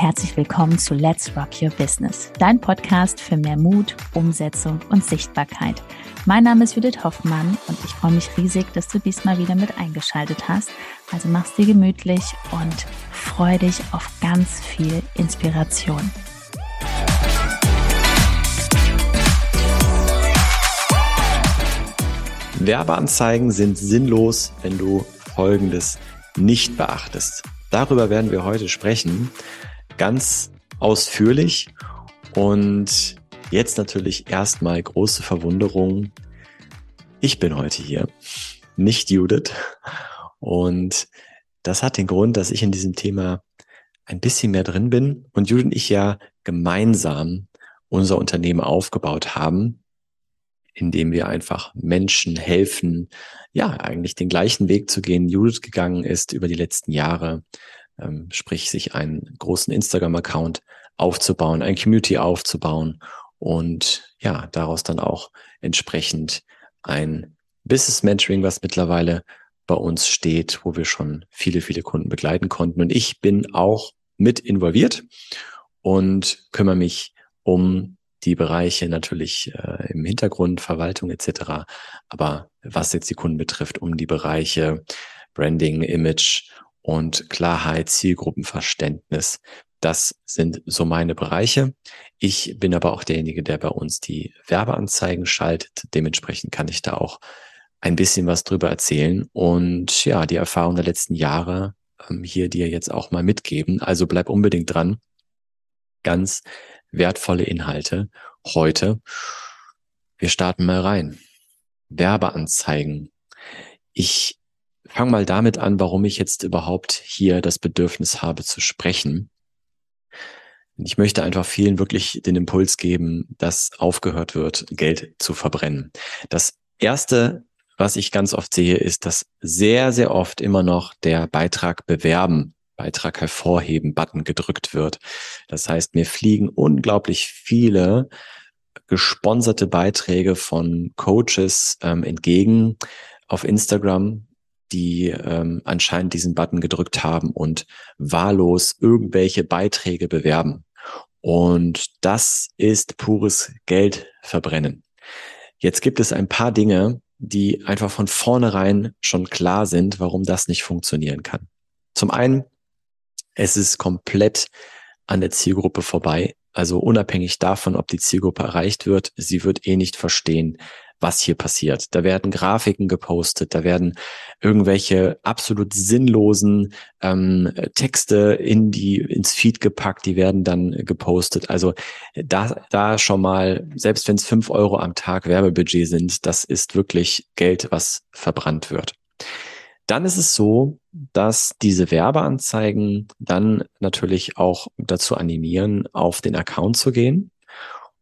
herzlich willkommen zu Let's Rock Your Business, dein Podcast für mehr Mut, Umsetzung und Sichtbarkeit. Mein Name ist Judith Hoffmann und ich freue mich riesig, dass du diesmal wieder mit eingeschaltet hast. Also mach's dir gemütlich und freu dich auf ganz viel Inspiration. Werbeanzeigen sind sinnlos, wenn du Folgendes nicht beachtest. Darüber werden wir heute sprechen, ganz ausführlich. Und jetzt natürlich erstmal große Verwunderung. Ich bin heute hier, nicht Judith. Und das hat den Grund, dass ich in diesem Thema ein bisschen mehr drin bin und Judith und ich ja gemeinsam unser Unternehmen aufgebaut haben, indem wir einfach Menschen helfen, ja, eigentlich den gleichen Weg zu gehen, Judith gegangen ist über die letzten Jahre, ähm, sprich sich einen großen Instagram-Account aufzubauen, ein Community aufzubauen und ja, daraus dann auch entsprechend ein Business Mentoring, was mittlerweile bei uns steht, wo wir schon viele, viele Kunden begleiten konnten. Und ich bin auch mit involviert und kümmere mich um die Bereiche natürlich äh, im Hintergrund, Verwaltung etc. Aber was jetzt die Kunden betrifft, um die Bereiche Branding, Image und Klarheit, Zielgruppenverständnis, das sind so meine Bereiche. Ich bin aber auch derjenige, der bei uns die Werbeanzeigen schaltet. Dementsprechend kann ich da auch ein bisschen was drüber erzählen und ja, die Erfahrung der letzten Jahre ähm, hier dir jetzt auch mal mitgeben. Also bleib unbedingt dran. Ganz wertvolle Inhalte heute. Wir starten mal rein. Werbeanzeigen. Ich fange mal damit an, warum ich jetzt überhaupt hier das Bedürfnis habe zu sprechen. Ich möchte einfach vielen wirklich den Impuls geben, dass aufgehört wird, Geld zu verbrennen. Das erste, was ich ganz oft sehe, ist, dass sehr, sehr oft immer noch der Beitrag bewerben Beitrag hervorheben Button gedrückt wird. Das heißt, mir fliegen unglaublich viele gesponserte Beiträge von Coaches ähm, entgegen auf Instagram, die ähm, anscheinend diesen Button gedrückt haben und wahllos irgendwelche Beiträge bewerben. Und das ist pures Geld verbrennen. Jetzt gibt es ein paar Dinge, die einfach von vornherein schon klar sind, warum das nicht funktionieren kann. Zum einen es ist komplett an der Zielgruppe vorbei. Also unabhängig davon, ob die Zielgruppe erreicht wird, sie wird eh nicht verstehen, was hier passiert. Da werden Grafiken gepostet, da werden irgendwelche absolut sinnlosen ähm, Texte in die ins Feed gepackt, die werden dann gepostet. Also da, da schon mal, selbst wenn es fünf Euro am Tag Werbebudget sind, das ist wirklich Geld, was verbrannt wird. Dann ist es so, dass diese Werbeanzeigen dann natürlich auch dazu animieren, auf den Account zu gehen.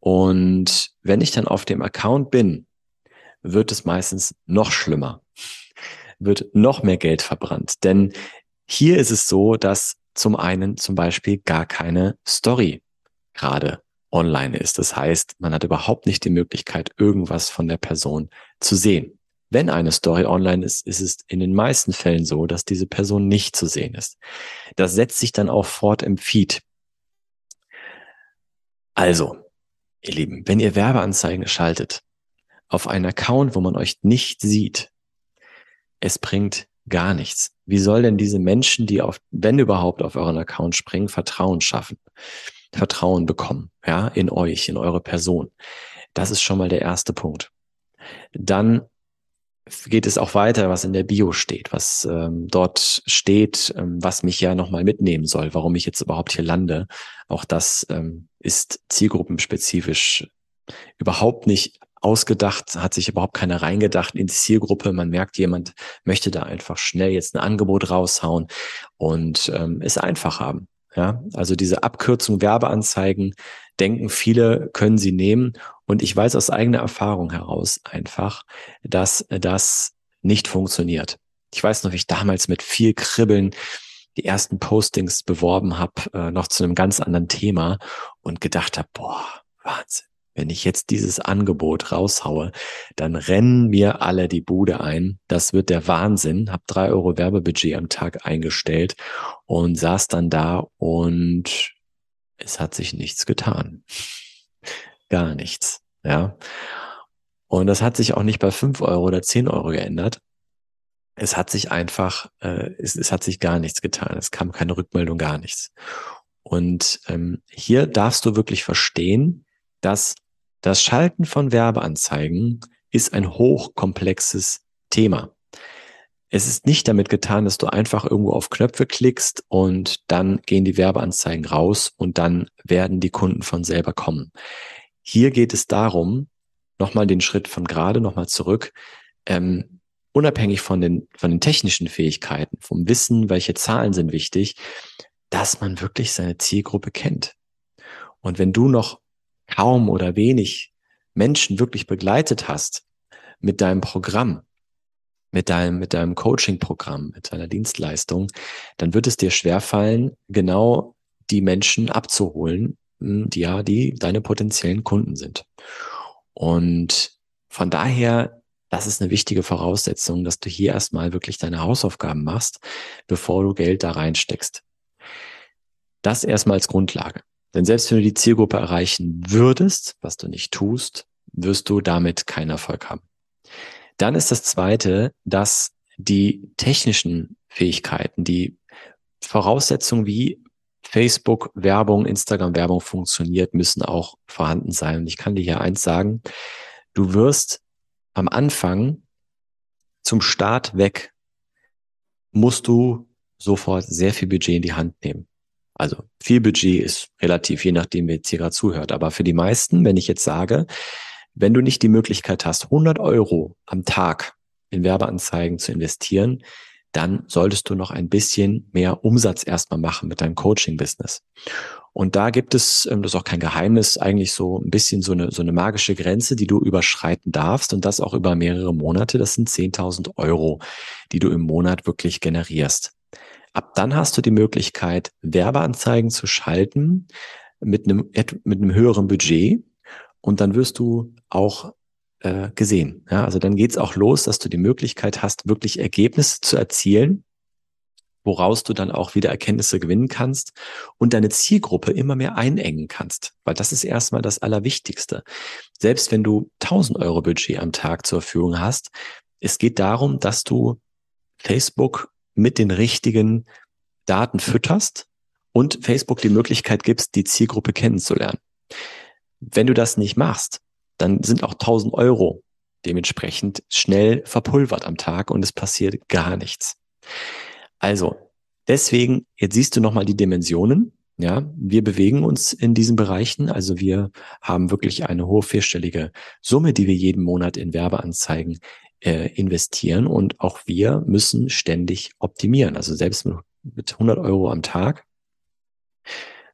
Und wenn ich dann auf dem Account bin, wird es meistens noch schlimmer, wird noch mehr Geld verbrannt. Denn hier ist es so, dass zum einen zum Beispiel gar keine Story gerade online ist. Das heißt, man hat überhaupt nicht die Möglichkeit, irgendwas von der Person zu sehen. Wenn eine Story online ist, ist es in den meisten Fällen so, dass diese Person nicht zu sehen ist. Das setzt sich dann auch fort im Feed. Also, ihr Lieben, wenn ihr Werbeanzeigen schaltet auf einen Account, wo man euch nicht sieht, es bringt gar nichts. Wie soll denn diese Menschen, die auf, wenn überhaupt auf euren Account springen, Vertrauen schaffen? Vertrauen bekommen, ja, in euch, in eure Person. Das ist schon mal der erste Punkt. Dann geht es auch weiter, was in der Bio steht, was ähm, dort steht, ähm, was mich ja nochmal mitnehmen soll, warum ich jetzt überhaupt hier lande. Auch das ähm, ist zielgruppenspezifisch überhaupt nicht ausgedacht, hat sich überhaupt keiner reingedacht in die Zielgruppe. Man merkt, jemand möchte da einfach schnell jetzt ein Angebot raushauen und ähm, es einfach haben. Ja, also diese Abkürzung Werbeanzeigen denken viele, können sie nehmen. Und ich weiß aus eigener Erfahrung heraus einfach, dass das nicht funktioniert. Ich weiß noch, wie ich damals mit viel Kribbeln die ersten Postings beworben habe, äh, noch zu einem ganz anderen Thema und gedacht habe, boah, Wahnsinn. Wenn ich jetzt dieses Angebot raushaue, dann rennen mir alle die Bude ein. Das wird der Wahnsinn. Hab drei Euro Werbebudget am Tag eingestellt und saß dann da und es hat sich nichts getan. Gar nichts. Ja. Und das hat sich auch nicht bei fünf Euro oder zehn Euro geändert. Es hat sich einfach, äh, es, es hat sich gar nichts getan. Es kam keine Rückmeldung, gar nichts. Und ähm, hier darfst du wirklich verstehen, dass das Schalten von Werbeanzeigen ist ein hochkomplexes Thema. Es ist nicht damit getan, dass du einfach irgendwo auf Knöpfe klickst und dann gehen die Werbeanzeigen raus und dann werden die Kunden von selber kommen. Hier geht es darum, nochmal den Schritt von gerade nochmal zurück, ähm, unabhängig von den, von den technischen Fähigkeiten, vom Wissen, welche Zahlen sind wichtig, dass man wirklich seine Zielgruppe kennt. Und wenn du noch kaum oder wenig Menschen wirklich begleitet hast mit deinem Programm, mit deinem, mit deinem Coaching-Programm, mit deiner Dienstleistung, dann wird es dir schwerfallen, genau die Menschen abzuholen, hm, die ja, die deine potenziellen Kunden sind. Und von daher, das ist eine wichtige Voraussetzung, dass du hier erstmal wirklich deine Hausaufgaben machst, bevor du Geld da reinsteckst. Das erstmal als Grundlage. Denn selbst wenn du die Zielgruppe erreichen würdest, was du nicht tust, wirst du damit keinen Erfolg haben. Dann ist das zweite, dass die technischen Fähigkeiten, die Voraussetzungen wie Facebook Werbung, Instagram Werbung funktioniert, müssen auch vorhanden sein. Und ich kann dir hier eins sagen, du wirst am Anfang zum Start weg, musst du sofort sehr viel Budget in die Hand nehmen. Also viel Budget ist relativ, je nachdem, wer jetzt hier gerade zuhört. Aber für die meisten, wenn ich jetzt sage, wenn du nicht die Möglichkeit hast, 100 Euro am Tag in Werbeanzeigen zu investieren, dann solltest du noch ein bisschen mehr Umsatz erstmal machen mit deinem Coaching-Business. Und da gibt es, ähm, das ist auch kein Geheimnis, eigentlich so ein bisschen so eine, so eine magische Grenze, die du überschreiten darfst und das auch über mehrere Monate. Das sind 10.000 Euro, die du im Monat wirklich generierst. Ab dann hast du die Möglichkeit, Werbeanzeigen zu schalten mit einem, mit einem höheren Budget und dann wirst du auch äh, gesehen. Ja, also dann geht's auch los, dass du die Möglichkeit hast, wirklich Ergebnisse zu erzielen, woraus du dann auch wieder Erkenntnisse gewinnen kannst und deine Zielgruppe immer mehr einengen kannst, weil das ist erstmal das Allerwichtigste. Selbst wenn du 1000 Euro Budget am Tag zur Verfügung hast, es geht darum, dass du Facebook mit den richtigen Daten fütterst und Facebook die Möglichkeit gibst, die Zielgruppe kennenzulernen. Wenn du das nicht machst, dann sind auch 1000 Euro dementsprechend schnell verpulvert am Tag und es passiert gar nichts. Also, deswegen, jetzt siehst du nochmal die Dimensionen. Ja, wir bewegen uns in diesen Bereichen. Also wir haben wirklich eine hohe vierstellige Summe, die wir jeden Monat in Werbeanzeigen äh, investieren. Und auch wir müssen ständig optimieren. Also selbst mit 100 Euro am Tag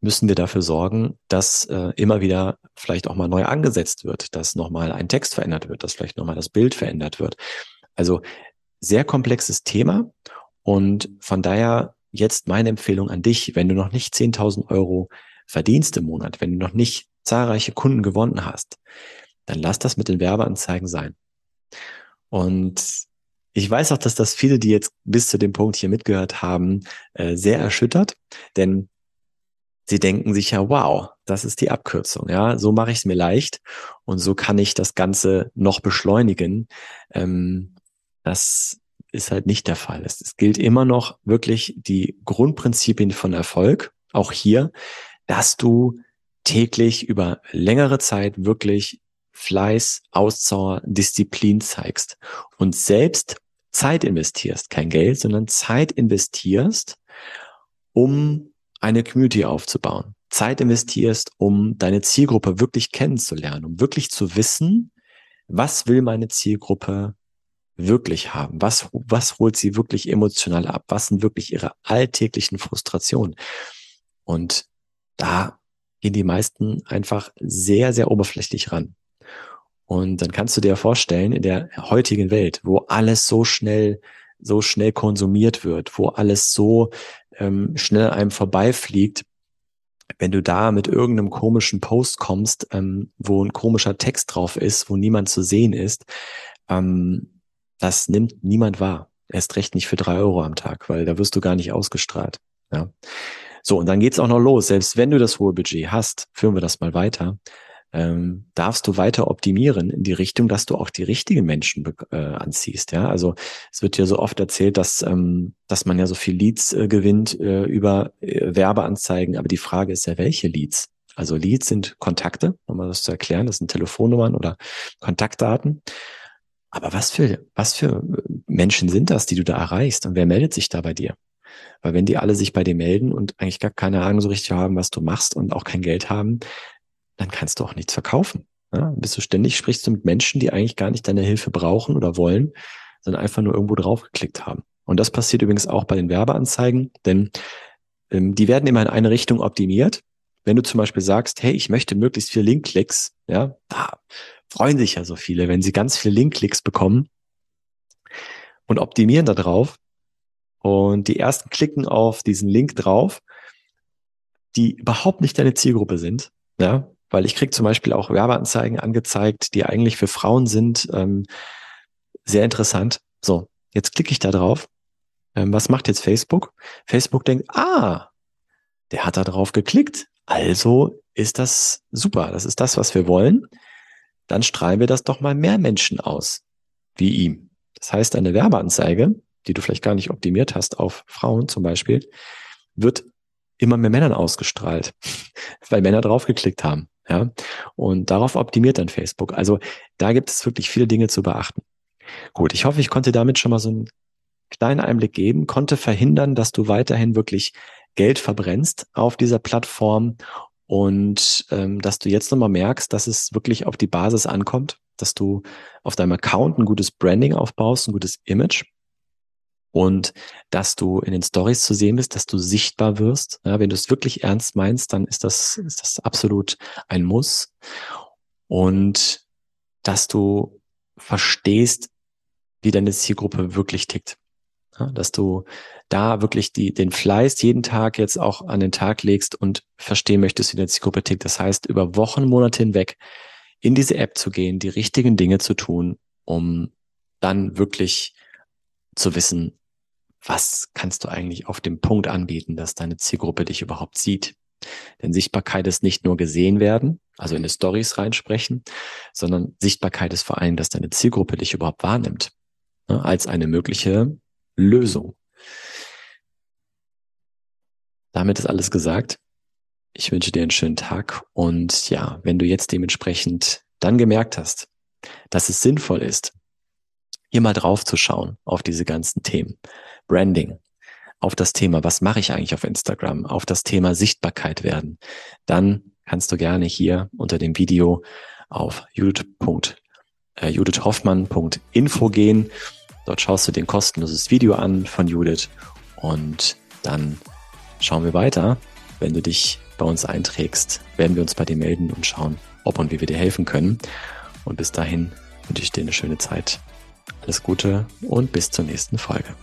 müssen wir dafür sorgen, dass äh, immer wieder vielleicht auch mal neu angesetzt wird, dass nochmal ein Text verändert wird, dass vielleicht nochmal das Bild verändert wird. Also sehr komplexes Thema und von daher jetzt meine Empfehlung an dich, wenn du noch nicht 10.000 Euro verdienst im Monat, wenn du noch nicht zahlreiche Kunden gewonnen hast, dann lass das mit den Werbeanzeigen sein. Und ich weiß auch, dass das viele, die jetzt bis zu dem Punkt hier mitgehört haben, äh, sehr erschüttert, denn sie denken sich ja, wow, das ist die Abkürzung. Ja, so mache ich es mir leicht und so kann ich das Ganze noch beschleunigen. Ähm, das ist halt nicht der Fall. Es, es gilt immer noch wirklich die Grundprinzipien von Erfolg, auch hier, dass du täglich über längere Zeit wirklich Fleiß, Ausdauer, Disziplin zeigst und selbst Zeit investierst, kein Geld, sondern Zeit investierst, um eine Community aufzubauen, Zeit investierst, um deine Zielgruppe wirklich kennenzulernen, um wirklich zu wissen, was will meine Zielgruppe wirklich haben? Was, was holt sie wirklich emotional ab? Was sind wirklich ihre alltäglichen Frustrationen? Und da gehen die meisten einfach sehr, sehr oberflächlich ran. Und dann kannst du dir vorstellen, in der heutigen Welt, wo alles so schnell, so schnell konsumiert wird, wo alles so ähm, schnell einem vorbeifliegt, wenn du da mit irgendeinem komischen Post kommst, ähm, wo ein komischer Text drauf ist, wo niemand zu sehen ist, ähm, das nimmt niemand wahr. Erst recht nicht für drei Euro am Tag, weil da wirst du gar nicht ausgestrahlt. Ja. So, und dann geht's auch noch los. Selbst wenn du das hohe Budget hast, führen wir das mal weiter, ähm, darfst du weiter optimieren in die Richtung, dass du auch die richtigen Menschen äh, anziehst. Ja, also es wird ja so oft erzählt, dass ähm, dass man ja so viel Leads äh, gewinnt äh, über äh, Werbeanzeigen. Aber die Frage ist ja, welche Leads? Also Leads sind Kontakte, um das zu erklären. Das sind Telefonnummern oder Kontaktdaten. Aber was für was für Menschen sind das, die du da erreichst? Und wer meldet sich da bei dir? Weil wenn die alle sich bei dir melden und eigentlich gar keine Ahnung so richtig haben, was du machst und auch kein Geld haben, dann kannst du auch nichts verkaufen. Ja, bist du ständig, sprichst du mit Menschen, die eigentlich gar nicht deine Hilfe brauchen oder wollen, sondern einfach nur irgendwo draufgeklickt haben. Und das passiert übrigens auch bei den Werbeanzeigen, denn ähm, die werden immer in eine Richtung optimiert. Wenn du zum Beispiel sagst, hey, ich möchte möglichst viele Linkklicks, ja, da freuen sich ja so viele, wenn sie ganz viele Linkklicks bekommen und optimieren da drauf. Und die ersten klicken auf diesen Link drauf, die überhaupt nicht deine Zielgruppe sind, ja, weil ich krieg zum Beispiel auch Werbeanzeigen angezeigt, die eigentlich für Frauen sind. Ähm, sehr interessant. So, jetzt klicke ich da drauf. Ähm, was macht jetzt Facebook? Facebook denkt, ah, der hat da drauf geklickt. Also ist das super. Das ist das, was wir wollen. Dann strahlen wir das doch mal mehr Menschen aus, wie ihm. Das heißt, eine Werbeanzeige, die du vielleicht gar nicht optimiert hast auf Frauen zum Beispiel, wird immer mehr Männern ausgestrahlt, weil Männer draufgeklickt haben. Ja, und darauf optimiert dann Facebook. Also da gibt es wirklich viele Dinge zu beachten. Gut, ich hoffe, ich konnte damit schon mal so einen kleinen Einblick geben, konnte verhindern, dass du weiterhin wirklich Geld verbrennst auf dieser Plattform und ähm, dass du jetzt nochmal merkst, dass es wirklich auf die Basis ankommt, dass du auf deinem Account ein gutes Branding aufbaust, ein gutes Image und dass du in den Stories zu sehen bist, dass du sichtbar wirst. Ja, wenn du es wirklich ernst meinst, dann ist das, ist das absolut ein Muss. Und dass du verstehst, wie deine Zielgruppe wirklich tickt. Ja, dass du da wirklich die, den Fleiß jeden Tag jetzt auch an den Tag legst und verstehen möchtest, wie deine Zielgruppe tickt. Das heißt, über Wochen, Monate hinweg in diese App zu gehen, die richtigen Dinge zu tun, um dann wirklich zu wissen, was kannst du eigentlich auf dem Punkt anbieten, dass deine Zielgruppe dich überhaupt sieht. Denn Sichtbarkeit ist nicht nur gesehen werden, also in die Stories reinsprechen, sondern Sichtbarkeit ist vor allem, dass deine Zielgruppe dich überhaupt wahrnimmt, ne, als eine mögliche Lösung. Damit ist alles gesagt. Ich wünsche dir einen schönen Tag und ja, wenn du jetzt dementsprechend dann gemerkt hast, dass es sinnvoll ist, hier mal drauf zu schauen auf diese ganzen Themen, Branding, auf das Thema, was mache ich eigentlich auf Instagram, auf das Thema Sichtbarkeit werden, dann kannst du gerne hier unter dem Video auf judith.hoffmann.info äh, gehen. Dort schaust du dir ein kostenloses Video an von Judith und dann schauen wir weiter. Wenn du dich bei uns einträgst, werden wir uns bei dir melden und schauen, ob und wie wir dir helfen können. Und bis dahin wünsche ich dir eine schöne Zeit. Alles Gute und bis zur nächsten Folge.